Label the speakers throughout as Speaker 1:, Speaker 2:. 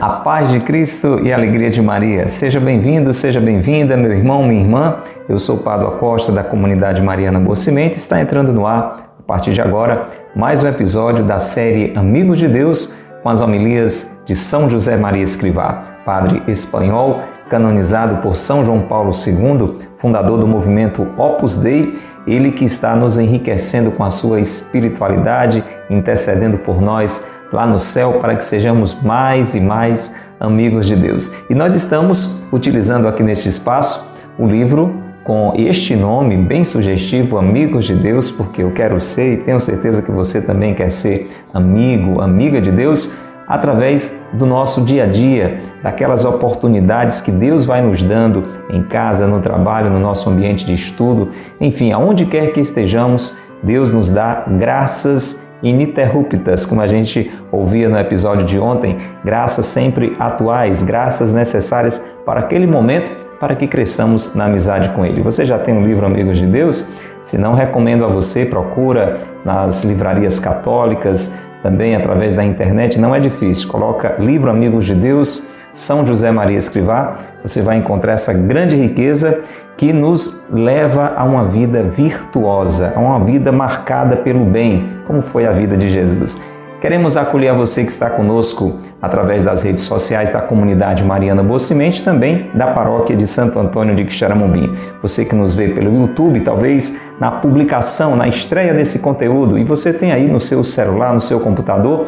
Speaker 1: A paz de Cristo e a alegria de Maria. Seja bem-vindo, seja bem-vinda, meu irmão, minha irmã. Eu sou Padre Acosta da comunidade Mariana Boa Semente. Está entrando no ar, a partir de agora, mais um episódio da série Amigos de Deus com as homilias de São José Maria Escrivá, padre espanhol, canonizado por São João Paulo II, fundador do movimento Opus Dei, ele que está nos enriquecendo com a sua espiritualidade, intercedendo por nós lá no céu para que sejamos mais e mais amigos de Deus. E nós estamos utilizando aqui neste espaço o livro com este nome bem sugestivo, Amigos de Deus, porque eu quero ser e tenho certeza que você também quer ser amigo, amiga de Deus, através do nosso dia a dia, daquelas oportunidades que Deus vai nos dando em casa, no trabalho, no nosso ambiente de estudo, enfim, aonde quer que estejamos, Deus nos dá graças ininterruptas, como a gente ouvia no episódio de ontem, graças sempre atuais, graças necessárias para aquele momento para que cresçamos na amizade com Ele. Você já tem um livro Amigos de Deus? Se não, recomendo a você, procura nas livrarias católicas, também através da internet, não é difícil. Coloca Livro Amigos de Deus, São José Maria Escrivá, você vai encontrar essa grande riqueza que nos leva a uma vida virtuosa, a uma vida marcada pelo bem, como foi a vida de Jesus. Queremos acolher a você que está conosco através das redes sociais da comunidade Mariana Bocimente, também da paróquia de Santo Antônio de Quixaramubim. Você que nos vê pelo YouTube, talvez na publicação, na estreia desse conteúdo, e você tem aí no seu celular, no seu computador,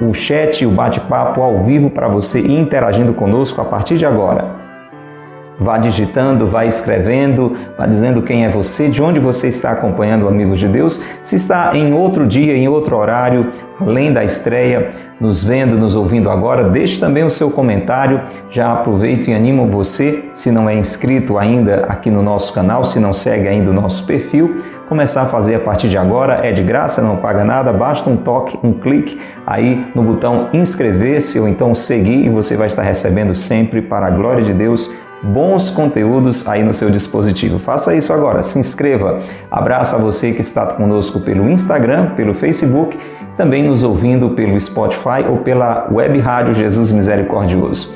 Speaker 1: o chat, o bate-papo ao vivo para você interagindo conosco a partir de agora. Vá digitando, vá escrevendo, vá dizendo quem é você, de onde você está acompanhando Amigos de Deus, se está em outro dia, em outro horário, além da estreia, nos vendo, nos ouvindo agora, deixe também o seu comentário. Já aproveito e animo você, se não é inscrito ainda aqui no nosso canal, se não segue ainda o nosso perfil, começar a fazer a partir de agora, é de graça, não paga nada, basta um toque, um clique aí no botão inscrever-se ou então seguir e você vai estar recebendo sempre para a glória de Deus bons conteúdos aí no seu dispositivo. Faça isso agora, se inscreva. Abraço a você que está conosco pelo Instagram, pelo Facebook, também nos ouvindo pelo Spotify ou pela web rádio Jesus Misericordioso.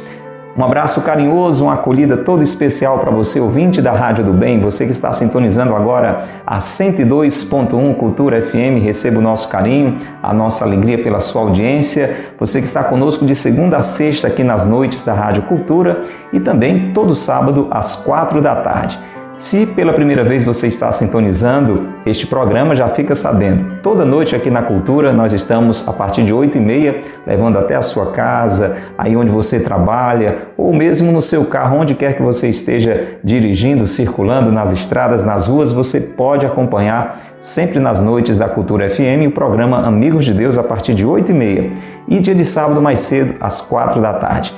Speaker 1: Um abraço carinhoso, uma acolhida toda especial para você, ouvinte da Rádio do Bem, você que está sintonizando agora a 102.1 Cultura FM, receba o nosso carinho, a nossa alegria pela sua audiência. Você que está conosco de segunda a sexta aqui nas noites da Rádio Cultura e também todo sábado às quatro da tarde. Se pela primeira vez você está sintonizando este programa, já fica sabendo. Toda noite aqui na Cultura nós estamos a partir de 8 e meia levando até a sua casa, aí onde você trabalha, ou mesmo no seu carro, onde quer que você esteja dirigindo, circulando nas estradas, nas ruas, você pode acompanhar sempre nas noites da Cultura FM o programa Amigos de Deus a partir de 8 e meia e dia de sábado mais cedo às 4 da tarde.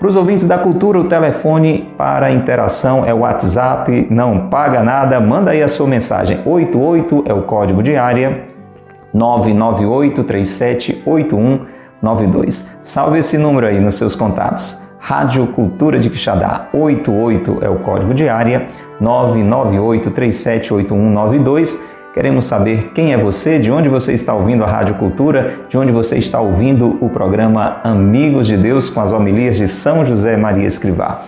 Speaker 1: Para os ouvintes da cultura, o telefone para interação é o WhatsApp, não paga nada, manda aí a sua mensagem. 88 é o código de área 998 378192. Salve esse número aí nos seus contatos. Rádio Cultura de Quixadá, 88 é o código de área 998 378192 Queremos saber quem é você, de onde você está ouvindo a Rádio Cultura, de onde você está ouvindo o programa Amigos de Deus com as homilias de São José Maria Escrivá.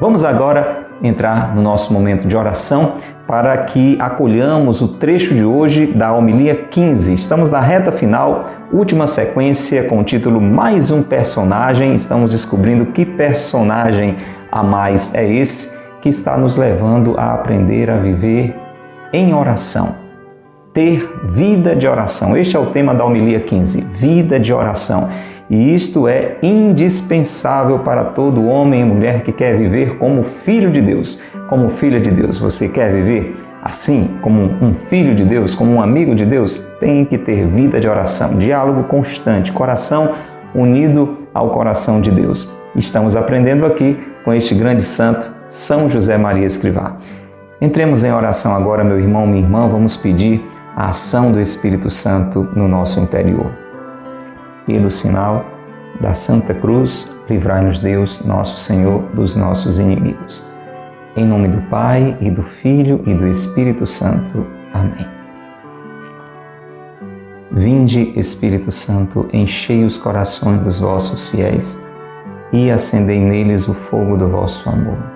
Speaker 1: Vamos agora entrar no nosso momento de oração para que acolhamos o trecho de hoje da homilia 15. Estamos na reta final, última sequência com o título Mais um personagem. Estamos descobrindo que personagem a mais é esse que está nos levando a aprender a viver em oração. Ter vida de oração. Este é o tema da homilia 15, vida de oração. E isto é indispensável para todo homem e mulher que quer viver como filho de Deus. Como filha de Deus, você quer viver assim, como um filho de Deus, como um amigo de Deus? Tem que ter vida de oração, diálogo constante, coração unido ao coração de Deus. Estamos aprendendo aqui com este grande santo, São José Maria Escrivá. Entremos em oração agora, meu irmão, minha irmã, vamos pedir a ação do Espírito Santo no nosso interior. Pelo sinal da Santa Cruz, livrai-nos Deus, nosso Senhor, dos nossos inimigos. Em nome do Pai, e do Filho, e do Espírito Santo. Amém. Vinde, Espírito Santo, enchei os corações dos vossos fiéis e acendei neles o fogo do vosso amor.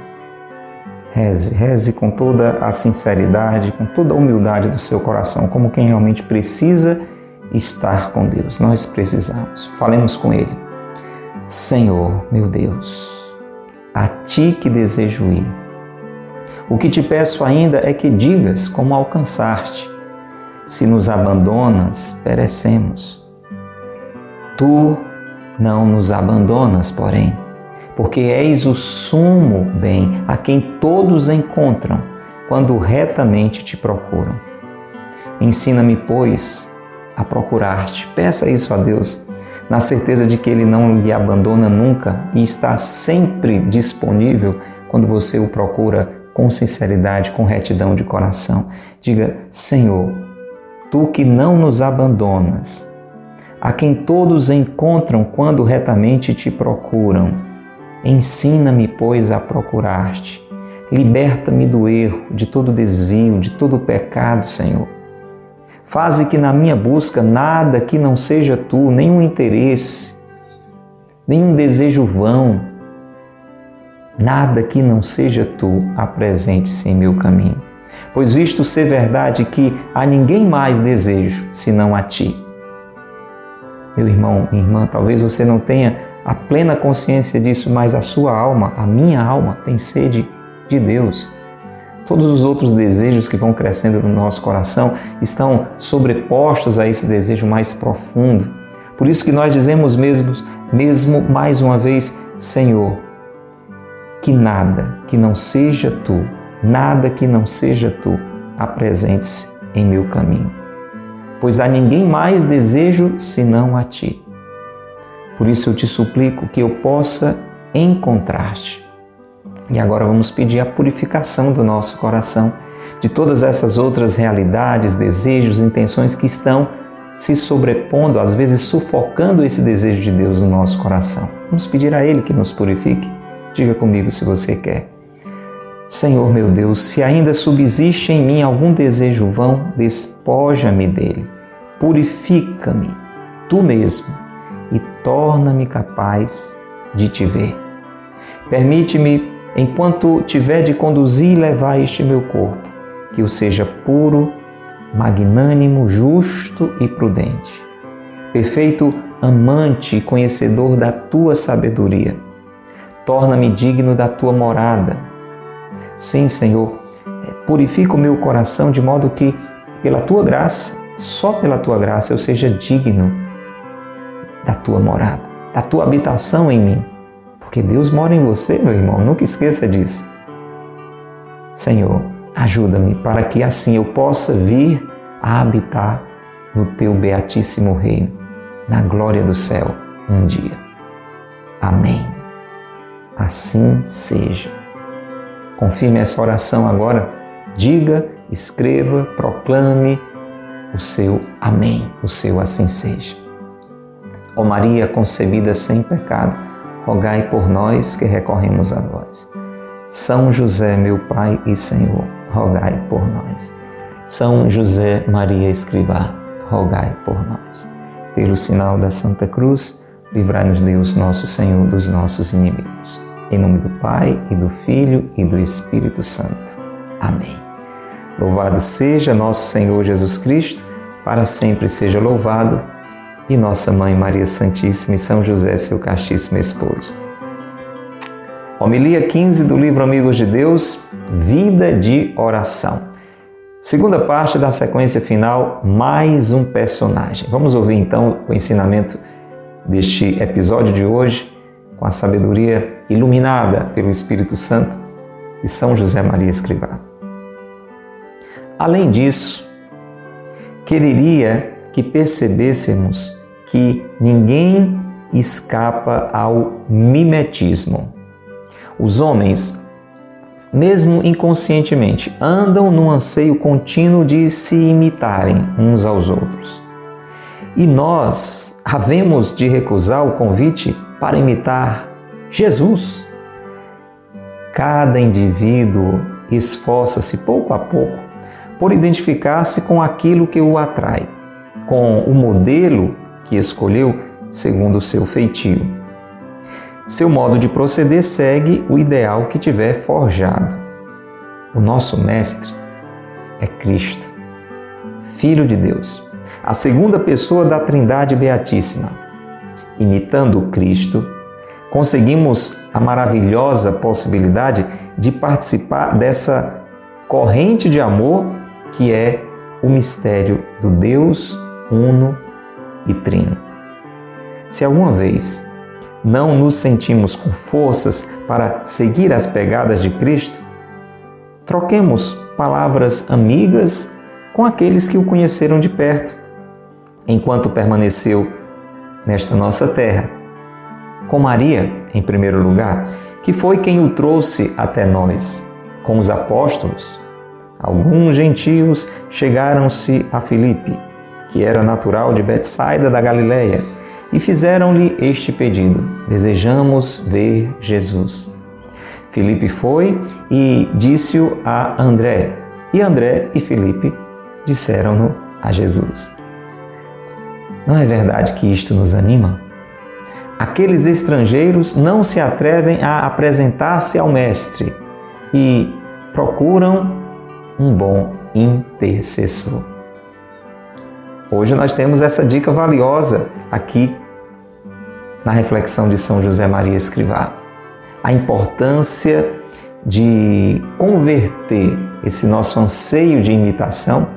Speaker 1: Reze, reze com toda a sinceridade, com toda a humildade do seu coração, como quem realmente precisa estar com Deus. Nós precisamos. Falemos com Ele. Senhor, meu Deus, a Ti que desejo ir. O que te peço ainda é que digas como alcançar-te. Se nos abandonas, perecemos. Tu não nos abandonas, porém, porque és o sumo bem a quem todos encontram quando retamente te procuram. Ensina-me, pois, a procurar-te. Peça isso a Deus, na certeza de que Ele não lhe abandona nunca e está sempre disponível quando você o procura com sinceridade, com retidão de coração. Diga: Senhor, tu que não nos abandonas, a quem todos encontram quando retamente te procuram, ensina-me, pois, a procurar-te. Liberta-me do erro, de todo desvio, de todo pecado, Senhor Faze que na minha busca nada que não seja tu, nenhum interesse, nenhum desejo vão, nada que não seja tu apresente-se em meu caminho. Pois visto ser verdade que a ninguém mais desejo senão a ti. Meu irmão, minha irmã, talvez você não tenha a plena consciência disso, mas a sua alma, a minha alma, tem sede de Deus. Todos os outros desejos que vão crescendo no nosso coração estão sobrepostos a esse desejo mais profundo. Por isso que nós dizemos mesmo, mesmo mais uma vez, Senhor, que nada que não seja tu, nada que não seja tu, apresente-se em meu caminho. Pois a ninguém mais desejo senão a ti. Por isso eu te suplico que eu possa encontrar-te e agora vamos pedir a purificação do nosso coração de todas essas outras realidades, desejos, intenções que estão se sobrepondo, às vezes sufocando esse desejo de Deus no nosso coração. Vamos pedir a Ele que nos purifique. Diga comigo se você quer. Senhor meu Deus, se ainda subsiste em mim algum desejo vão, despoja-me dele. Purifica-me, tu mesmo, e torna-me capaz de te ver. Permite-me enquanto tiver de conduzir e levar este meu corpo, que o seja puro, magnânimo, justo e prudente. Perfeito amante e conhecedor da tua sabedoria. Torna-me digno da tua morada. Sim, Senhor, purifica o meu coração de modo que, pela tua graça, só pela tua graça, eu seja digno da tua morada, da tua habitação em mim. Porque Deus mora em você, meu irmão, nunca esqueça disso. Senhor, ajuda-me para que assim eu possa vir a habitar no teu beatíssimo reino, na glória do céu, um dia. Amém. Assim seja. Confirme essa oração agora. Diga, escreva, proclame o seu Amém, o seu assim seja. Ó Maria concebida sem pecado, rogai por nós que recorremos a vós. São José, meu Pai e Senhor, rogai por nós. São José Maria Escrivá, rogai por nós. Pelo sinal da Santa Cruz, livrai-nos Deus nosso Senhor dos nossos inimigos. Em nome do Pai e do Filho e do Espírito Santo. Amém. Louvado seja nosso Senhor Jesus Cristo, para sempre seja louvado e Nossa Mãe Maria Santíssima e São José, seu castíssimo esposo. Homilia 15 do livro Amigos de Deus, Vida de Oração. Segunda parte da sequência final, mais um personagem. Vamos ouvir então o ensinamento deste episódio de hoje com a sabedoria iluminada pelo Espírito Santo de São José Maria Escrivá. Além disso, quereria que percebêssemos que ninguém escapa ao mimetismo. Os homens, mesmo inconscientemente, andam no anseio contínuo de se imitarem uns aos outros. E nós havemos de recusar o convite para imitar Jesus. Cada indivíduo esforça-se pouco a pouco por identificar-se com aquilo que o atrai, com o modelo que escolheu segundo o seu feitio. Seu modo de proceder segue o ideal que tiver forjado. O nosso Mestre é Cristo, Filho de Deus, a segunda pessoa da Trindade Beatíssima. Imitando Cristo, conseguimos a maravilhosa possibilidade de participar dessa corrente de amor que é o mistério do Deus Uno e Trino. Se alguma vez não nos sentimos com forças para seguir as pegadas de Cristo, troquemos palavras amigas com aqueles que o conheceram de perto, enquanto permaneceu nesta nossa terra. Com Maria, em primeiro lugar, que foi quem o trouxe até nós. Com os apóstolos, alguns gentios chegaram-se a Filipe, que era natural de Betsaida da Galileia e fizeram-lhe este pedido: Desejamos ver Jesus. Filipe foi e disse-o a André, e André e Filipe disseram-no a Jesus. Não é verdade que isto nos anima? Aqueles estrangeiros não se atrevem a apresentar-se ao Mestre e procuram um bom intercessor. Hoje nós temos essa dica valiosa aqui na reflexão de São José Maria Escrivá. A importância de converter esse nosso anseio de imitação,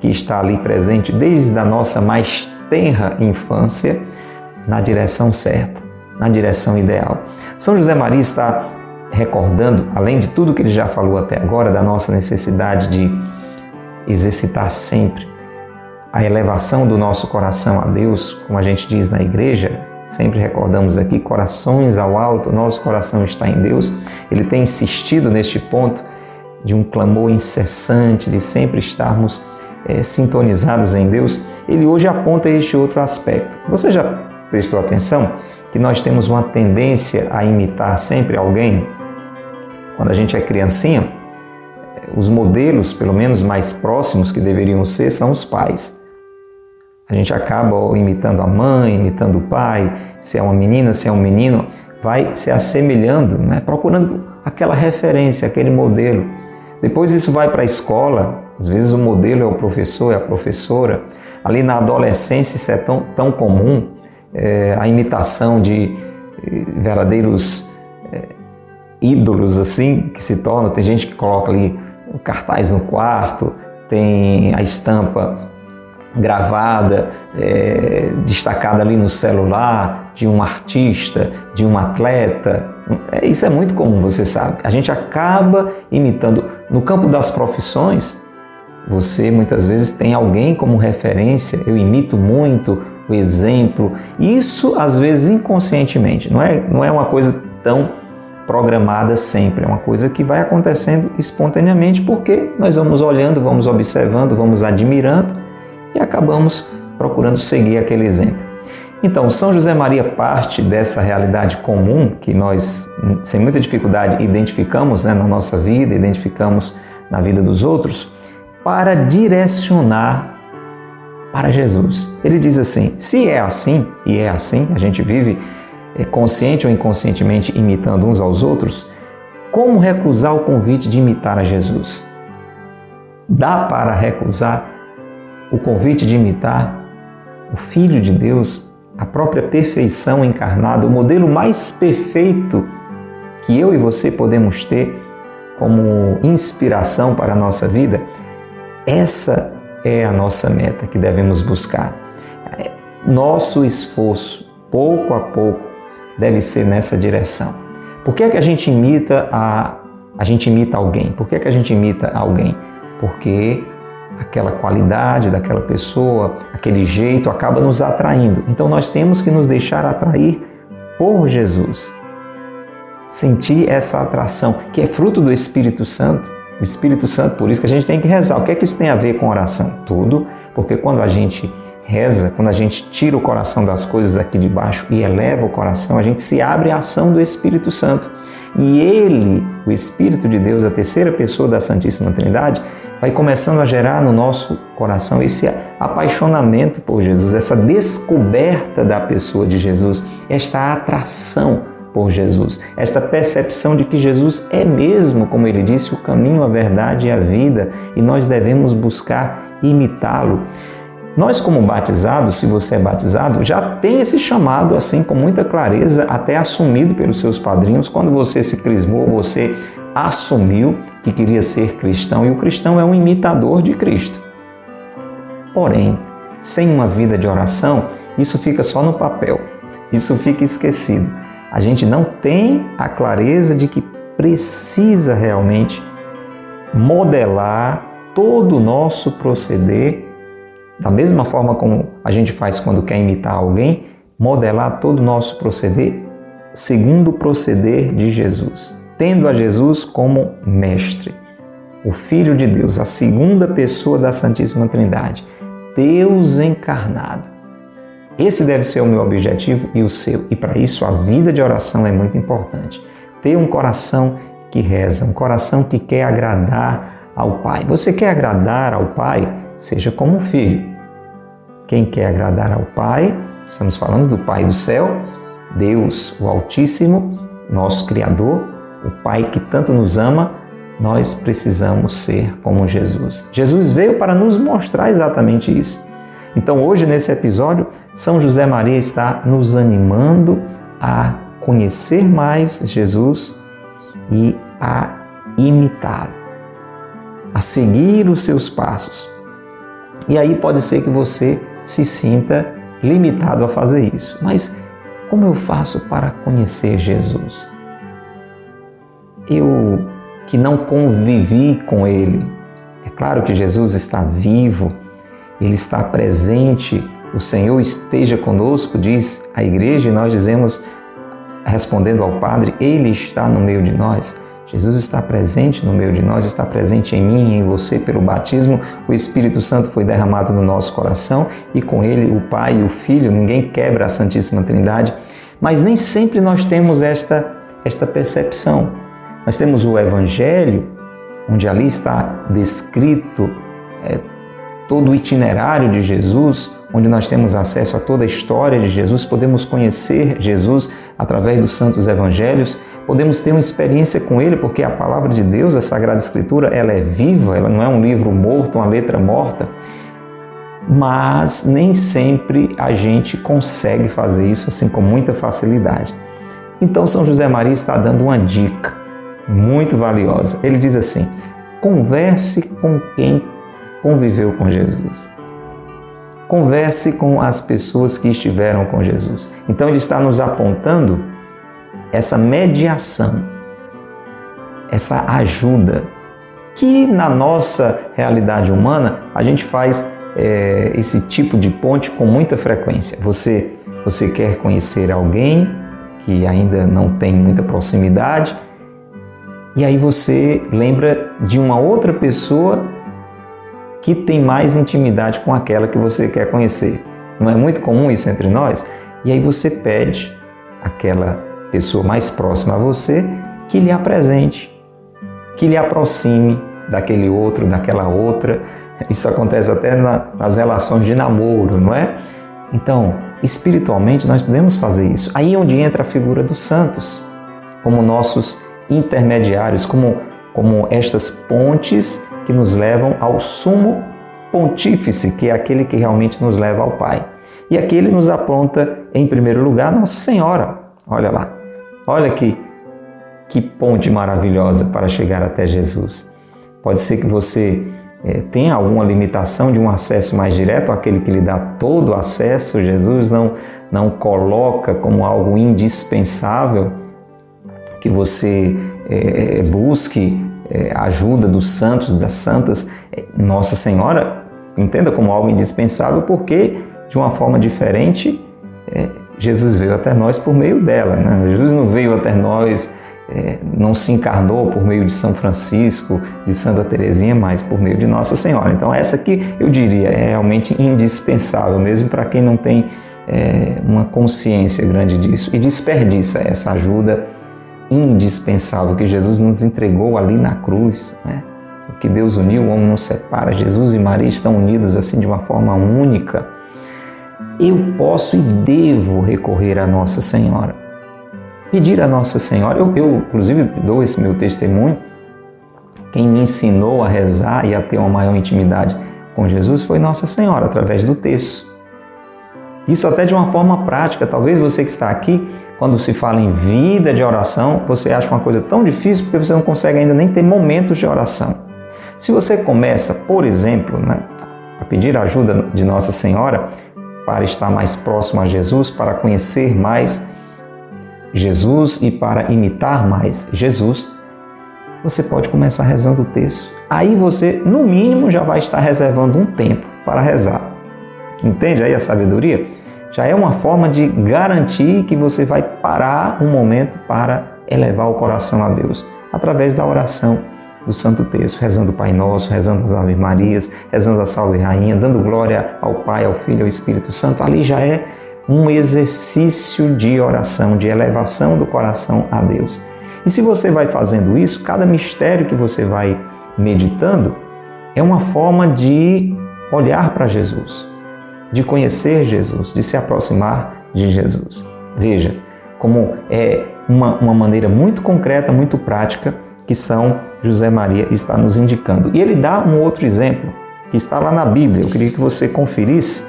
Speaker 1: que está ali presente desde a nossa mais tenra infância, na direção certa, na direção ideal. São José Maria está recordando, além de tudo que ele já falou até agora, da nossa necessidade de exercitar sempre a elevação do nosso coração a Deus, como a gente diz na igreja, sempre recordamos aqui, corações ao alto, nosso coração está em Deus. Ele tem insistido neste ponto de um clamor incessante, de sempre estarmos é, sintonizados em Deus. Ele hoje aponta este outro aspecto. Você já prestou atenção que nós temos uma tendência a imitar sempre alguém? Quando a gente é criancinha, os modelos, pelo menos mais próximos que deveriam ser, são os pais. A gente acaba imitando a mãe, imitando o pai, se é uma menina, se é um menino, vai se assemelhando, né? procurando aquela referência, aquele modelo. Depois isso vai para a escola, às vezes o modelo é o professor, é a professora. Ali na adolescência isso é tão, tão comum, é, a imitação de eh, verdadeiros é, ídolos assim que se tornam. Tem gente que coloca ali cartaz no quarto, tem a estampa gravada, é, destacada ali no celular de um artista, de um atleta. É, isso é muito comum, você sabe. A gente acaba imitando. No campo das profissões, você muitas vezes tem alguém como referência, eu imito muito o exemplo. Isso às vezes inconscientemente, não é, não é uma coisa tão programada sempre, é uma coisa que vai acontecendo espontaneamente porque nós vamos olhando, vamos observando, vamos admirando e acabamos procurando seguir aquele exemplo. Então, São José Maria parte dessa realidade comum que nós, sem muita dificuldade, identificamos né, na nossa vida, identificamos na vida dos outros, para direcionar para Jesus. Ele diz assim: se é assim, e é assim, a gente vive consciente ou inconscientemente imitando uns aos outros, como recusar o convite de imitar a Jesus? Dá para recusar o convite de imitar o Filho de Deus, a própria perfeição encarnada, o modelo mais perfeito que eu e você podemos ter como inspiração para a nossa vida? Essa é a nossa meta que devemos buscar. Nosso esforço, pouco a pouco, deve ser nessa direção. Por que é que a gente imita a a gente imita alguém? Por que é que a gente imita alguém? Porque aquela qualidade daquela pessoa, aquele jeito acaba nos atraindo. Então nós temos que nos deixar atrair por Jesus. Sentir essa atração, que é fruto do Espírito Santo. O Espírito Santo, por isso que a gente tem que rezar. O que é que isso tem a ver com oração? Tudo, porque quando a gente reza, quando a gente tira o coração das coisas aqui de baixo e eleva o coração, a gente se abre à ação do Espírito Santo. E ele, o Espírito de Deus, a terceira pessoa da Santíssima Trindade, vai começando a gerar no nosso coração esse apaixonamento por Jesus, essa descoberta da pessoa de Jesus, esta atração por Jesus, esta percepção de que Jesus é mesmo, como ele disse, o caminho, a verdade e a vida, e nós devemos buscar imitá-lo. Nós, como batizados, se você é batizado, já tem esse chamado assim com muita clareza, até assumido pelos seus padrinhos. Quando você se crismou, você assumiu que queria ser cristão e o cristão é um imitador de Cristo. Porém, sem uma vida de oração, isso fica só no papel, isso fica esquecido. A gente não tem a clareza de que precisa realmente modelar todo o nosso proceder da mesma forma como a gente faz quando quer imitar alguém, modelar todo o nosso proceder segundo o proceder de Jesus, tendo a Jesus como mestre, o Filho de Deus, a segunda pessoa da Santíssima Trindade, Deus encarnado. Esse deve ser o meu objetivo e o seu, e para isso a vida de oração é muito importante. Ter um coração que reza, um coração que quer agradar ao Pai. Você quer agradar ao Pai? Seja como um filho. Quem quer agradar ao Pai, estamos falando do Pai do céu, Deus, o Altíssimo, nosso Criador, o Pai que tanto nos ama, nós precisamos ser como Jesus. Jesus veio para nos mostrar exatamente isso. Então, hoje, nesse episódio, São José Maria está nos animando a conhecer mais Jesus e a imitá-lo, a seguir os seus passos. E aí pode ser que você se sinta limitado a fazer isso. Mas como eu faço para conhecer Jesus? Eu que não convivi com Ele. É claro que Jesus está vivo, Ele está presente, o Senhor esteja conosco, diz a igreja, e nós dizemos, respondendo ao Padre, Ele está no meio de nós. Jesus está presente no meio de nós, está presente em mim e em você pelo batismo. O Espírito Santo foi derramado no nosso coração e com ele o Pai e o Filho. Ninguém quebra a Santíssima Trindade, mas nem sempre nós temos esta, esta percepção. Nós temos o Evangelho, onde ali está descrito é, todo o itinerário de Jesus, onde nós temos acesso a toda a história de Jesus, podemos conhecer Jesus através dos santos evangelhos, podemos ter uma experiência com ele, porque a palavra de Deus, a Sagrada Escritura, ela é viva, ela não é um livro morto, uma letra morta. Mas nem sempre a gente consegue fazer isso assim com muita facilidade. Então São José Maria está dando uma dica muito valiosa. Ele diz assim: converse com quem conviveu com Jesus. Converse com as pessoas que estiveram com Jesus. Então ele está nos apontando essa mediação, essa ajuda, que na nossa realidade humana a gente faz é, esse tipo de ponte com muita frequência. Você, você quer conhecer alguém que ainda não tem muita proximidade, e aí você lembra de uma outra pessoa que tem mais intimidade com aquela que você quer conhecer. Não é muito comum isso entre nós? E aí você pede aquela pessoa mais próxima a você que lhe apresente, que lhe aproxime daquele outro, daquela outra. Isso acontece até na, nas relações de namoro, não é? Então, espiritualmente nós podemos fazer isso. Aí é onde entra a figura dos santos, como nossos intermediários, como, como estas pontes que nos levam ao sumo pontífice, que é aquele que realmente nos leva ao Pai. E aqui ele nos aponta, em primeiro lugar, Nossa Senhora. Olha lá. Olha que, que ponte maravilhosa para chegar até Jesus. Pode ser que você é, tem alguma limitação de um acesso mais direto, aquele que lhe dá todo o acesso, Jesus não, não coloca como algo indispensável que você é, busque é, ajuda dos santos, das santas. Nossa Senhora, entenda como algo indispensável, porque de uma forma diferente, é, Jesus veio até nós por meio dela. Né? Jesus não veio até nós é, não se encarnou por meio de São Francisco, de Santa Teresinha, mas por meio de Nossa Senhora. Então, essa aqui eu diria é realmente indispensável, mesmo para quem não tem é, uma consciência grande disso e desperdiça essa ajuda indispensável que Jesus nos entregou ali na cruz. Né? O que Deus uniu, o homem não separa. Jesus e Maria estão unidos assim de uma forma única. Eu posso e devo recorrer a Nossa Senhora pedir a Nossa Senhora. Eu, eu, inclusive, dou esse meu testemunho. Quem me ensinou a rezar e a ter uma maior intimidade com Jesus foi Nossa Senhora, através do texto. Isso até de uma forma prática. Talvez você que está aqui, quando se fala em vida de oração, você acha uma coisa tão difícil porque você não consegue ainda nem ter momentos de oração. Se você começa, por exemplo, né, a pedir ajuda de Nossa Senhora para estar mais próximo a Jesus, para conhecer mais Jesus e para imitar mais Jesus, você pode começar rezando o texto. Aí você, no mínimo, já vai estar reservando um tempo para rezar. Entende aí a sabedoria? Já é uma forma de garantir que você vai parar um momento para elevar o coração a Deus através da oração do Santo Texto, rezando o Pai Nosso, rezando as Ave Marias, rezando a Salve Rainha, dando glória ao Pai, ao Filho ao Espírito Santo. Ali já é um exercício de oração, de elevação do coração a Deus. E se você vai fazendo isso, cada mistério que você vai meditando é uma forma de olhar para Jesus, de conhecer Jesus, de se aproximar de Jesus. Veja como é uma, uma maneira muito concreta, muito prática que São José Maria está nos indicando. E ele dá um outro exemplo que está lá na Bíblia. Eu queria que você conferisse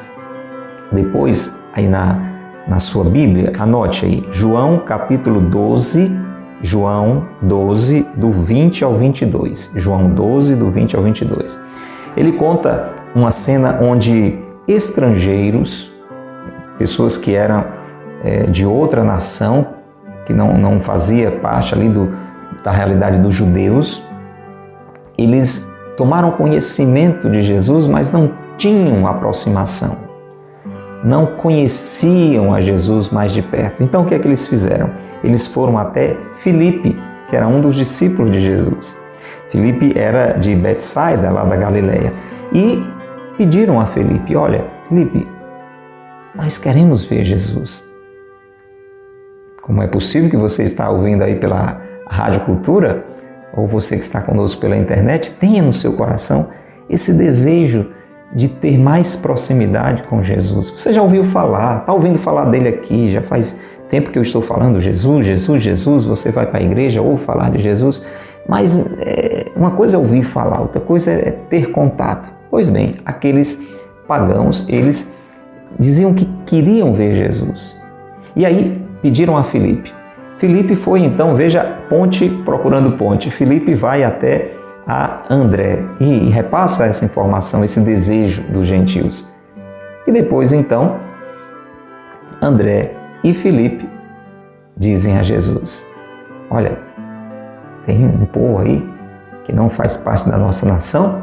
Speaker 1: depois aí na, na sua Bíblia, anote aí, João capítulo 12, João 12, do 20 ao 22. João 12, do 20 ao 22. Ele conta uma cena onde estrangeiros, pessoas que eram é, de outra nação, que não, não fazia parte ali do, da realidade dos judeus, eles tomaram conhecimento de Jesus, mas não tinham aproximação não conheciam a Jesus mais de perto. Então o que é que eles fizeram? Eles foram até Filipe, que era um dos discípulos de Jesus. Filipe era de Betsaida, lá da Galileia, e pediram a Filipe: Olha, Filipe, nós queremos ver Jesus. Como é possível que você está ouvindo aí pela Rádio Cultura, ou você que está conosco pela internet, tenha no seu coração esse desejo de ter mais proximidade com Jesus. Você já ouviu falar, está ouvindo falar dele aqui, já faz tempo que eu estou falando Jesus, Jesus, Jesus, você vai para a igreja ou falar de Jesus, mas é, uma coisa é ouvir falar, outra coisa é ter contato. Pois bem, aqueles pagãos, eles diziam que queriam ver Jesus. E aí pediram a Filipe. Filipe foi então, veja, ponte procurando ponte. Filipe vai até a André e repassa essa informação, esse desejo dos gentios. E depois então, André e Felipe dizem a Jesus: Olha, tem um povo aí que não faz parte da nossa nação,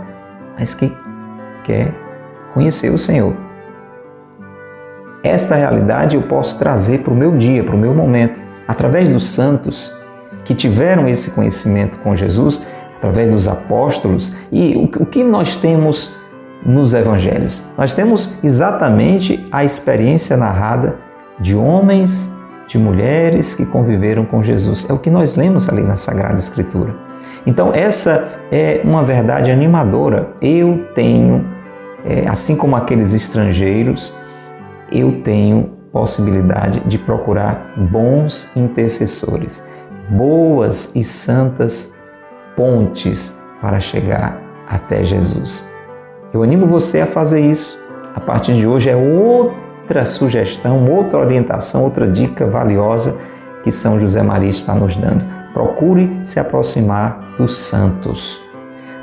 Speaker 1: mas que quer conhecer o Senhor. Esta realidade eu posso trazer para o meu dia, para o meu momento, através dos santos que tiveram esse conhecimento com Jesus através dos apóstolos. E o que nós temos nos evangelhos? Nós temos exatamente a experiência narrada de homens, de mulheres que conviveram com Jesus. É o que nós lemos ali na Sagrada Escritura. Então, essa é uma verdade animadora. Eu tenho, é, assim como aqueles estrangeiros, eu tenho possibilidade de procurar bons intercessores, boas e santas pontes para chegar até Jesus. Eu animo você a fazer isso. A partir de hoje é outra sugestão, outra orientação, outra dica valiosa que São José Maria está nos dando. Procure se aproximar dos santos.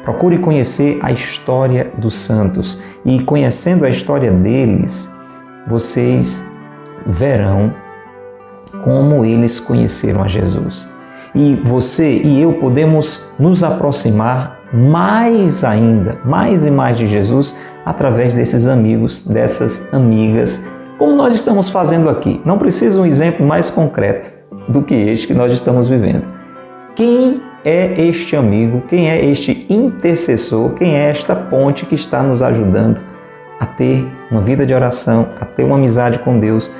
Speaker 1: Procure conhecer a história dos santos e conhecendo a história deles, vocês verão como eles conheceram a Jesus. E você e eu podemos nos aproximar mais ainda, mais e mais de Jesus através desses amigos, dessas amigas, como nós estamos fazendo aqui. Não precisa um exemplo mais concreto do que este que nós estamos vivendo. Quem é este amigo? Quem é este intercessor? Quem é esta ponte que está nos ajudando a ter uma vida de oração, a ter uma amizade com Deus,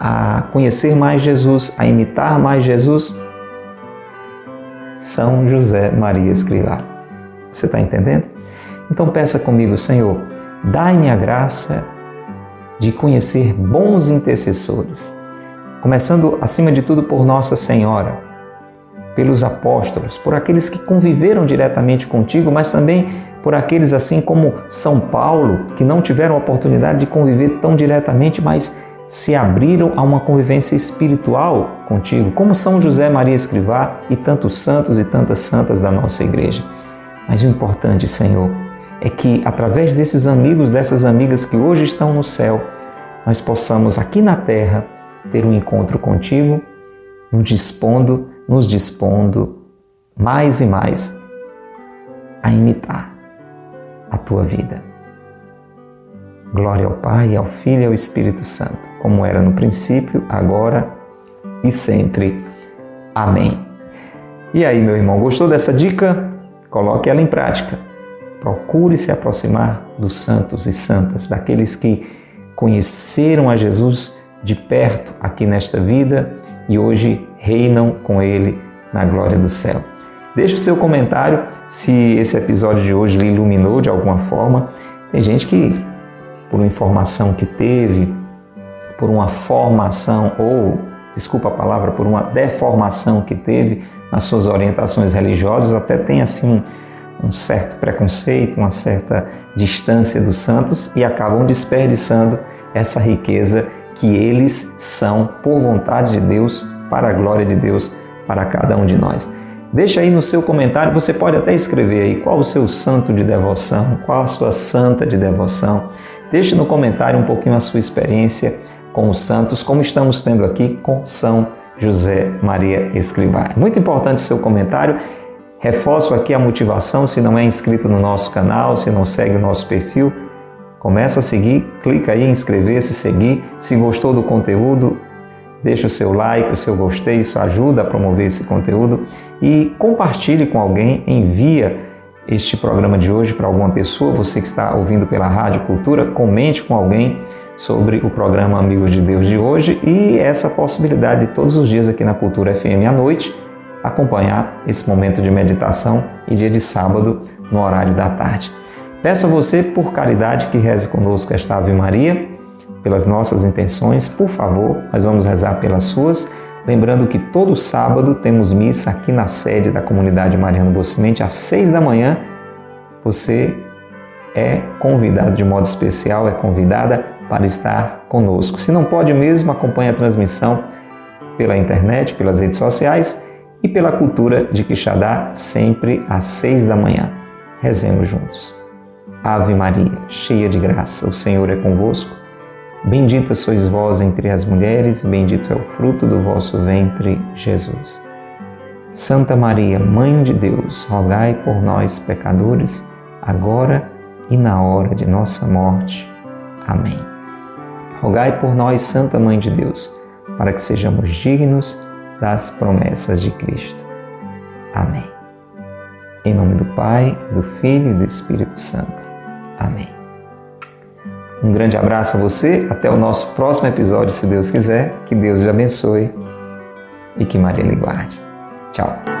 Speaker 1: a conhecer mais Jesus, a imitar mais Jesus? São José Maria Escrivá. Você está entendendo? Então peça comigo, Senhor, dai-me a graça de conhecer bons intercessores, começando acima de tudo por Nossa Senhora, pelos apóstolos, por aqueles que conviveram diretamente contigo, mas também por aqueles assim como São Paulo, que não tiveram a oportunidade de conviver tão diretamente, mas se abriram a uma convivência espiritual contigo, como São José Maria Escrivá e tantos santos e tantas santas da nossa igreja. Mas o importante, Senhor, é que através desses amigos, dessas amigas que hoje estão no céu, nós possamos aqui na terra ter um encontro contigo, nos dispondo, nos dispondo mais e mais a imitar a tua vida. Glória ao Pai, ao Filho e ao Espírito Santo, como era no princípio, agora e sempre. Amém. E aí, meu irmão, gostou dessa dica? Coloque ela em prática. Procure se aproximar dos santos e santas, daqueles que conheceram a Jesus de perto aqui nesta vida e hoje reinam com Ele na glória do céu. Deixe o seu comentário se esse episódio de hoje lhe iluminou de alguma forma. Tem gente que por uma informação que teve, por uma formação ou, desculpa a palavra, por uma deformação que teve nas suas orientações religiosas, até tem assim um, um certo preconceito, uma certa distância dos santos e acabam desperdiçando essa riqueza que eles são por vontade de Deus, para a glória de Deus, para cada um de nós. Deixa aí no seu comentário, você pode até escrever aí qual o seu santo de devoção, qual a sua santa de devoção. Deixe no comentário um pouquinho a sua experiência com os santos, como estamos tendo aqui com São José Maria Escrivá. É muito importante o seu comentário. Reforço aqui a motivação, se não é inscrito no nosso canal, se não segue o nosso perfil, começa a seguir, clica aí em inscrever-se, seguir. Se gostou do conteúdo, deixa o seu like, o seu gostei, isso ajuda a promover esse conteúdo e compartilhe com alguém, envia este programa de hoje para alguma pessoa, você que está ouvindo pela Rádio Cultura, comente com alguém sobre o programa Amigos de Deus de hoje e essa possibilidade de todos os dias aqui na Cultura FM à noite acompanhar esse momento de meditação e dia de sábado no horário da tarde. Peço a você, por caridade, que reze conosco esta Ave Maria, pelas nossas intenções, por favor, nós vamos rezar pelas suas Lembrando que todo sábado temos missa aqui na sede da comunidade Mariano Bocimente às seis da manhã. Você é convidado de modo especial, é convidada para estar conosco. Se não pode mesmo, acompanhe a transmissão pela internet, pelas redes sociais e pela cultura de Quixadá, sempre às seis da manhã. Rezemos juntos. Ave Maria, cheia de graça, o Senhor é convosco. Bendita sois vós entre as mulheres, bendito é o fruto do vosso ventre, Jesus. Santa Maria, Mãe de Deus, rogai por nós, pecadores, agora e na hora de nossa morte. Amém. Rogai por nós, Santa Mãe de Deus, para que sejamos dignos das promessas de Cristo. Amém. Em nome do Pai, do Filho e do Espírito Santo. Amém. Um grande abraço a você, até o nosso próximo episódio, se Deus quiser. Que Deus lhe abençoe e que Maria lhe guarde. Tchau.